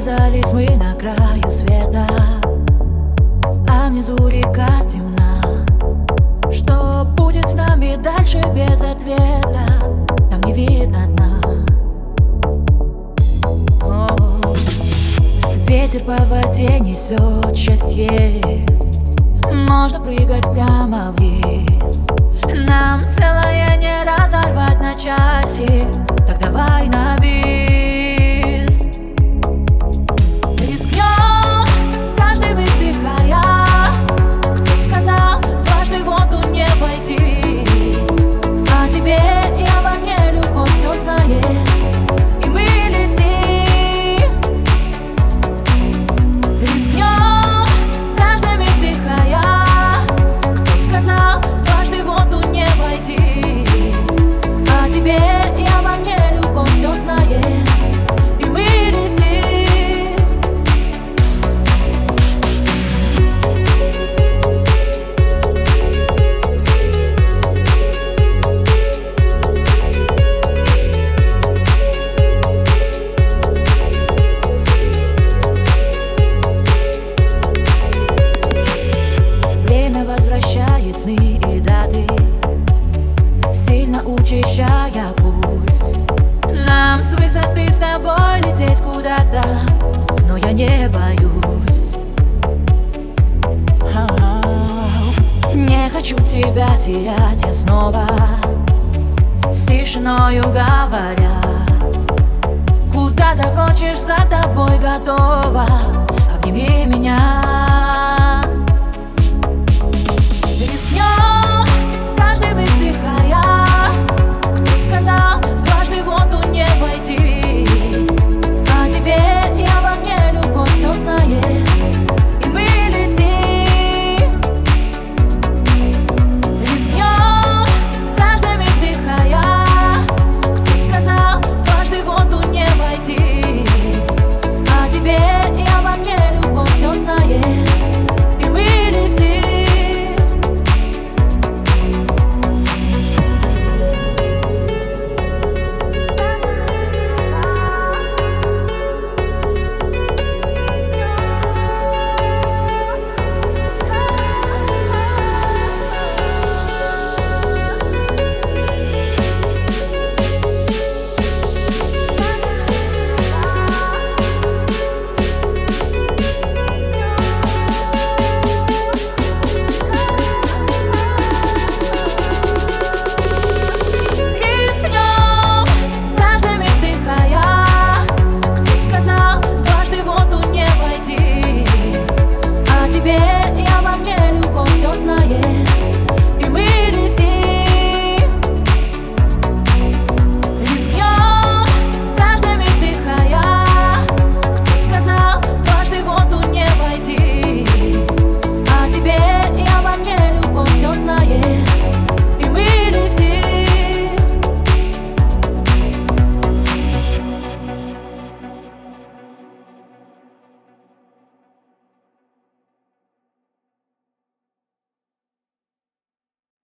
Оказались мы на краю света А внизу река темна. Что будет с нами дальше без ответа Там не видно дна. О, Ветер по воде несет счастье. Можно прыгать прямо вниз. Нам целое не разорвать на Учащая пульс Нам с высоты с тобой лететь куда-то Но я не боюсь. Не хочу тебя терять я снова С тишиною говоря. Куда захочешь, за тобой готова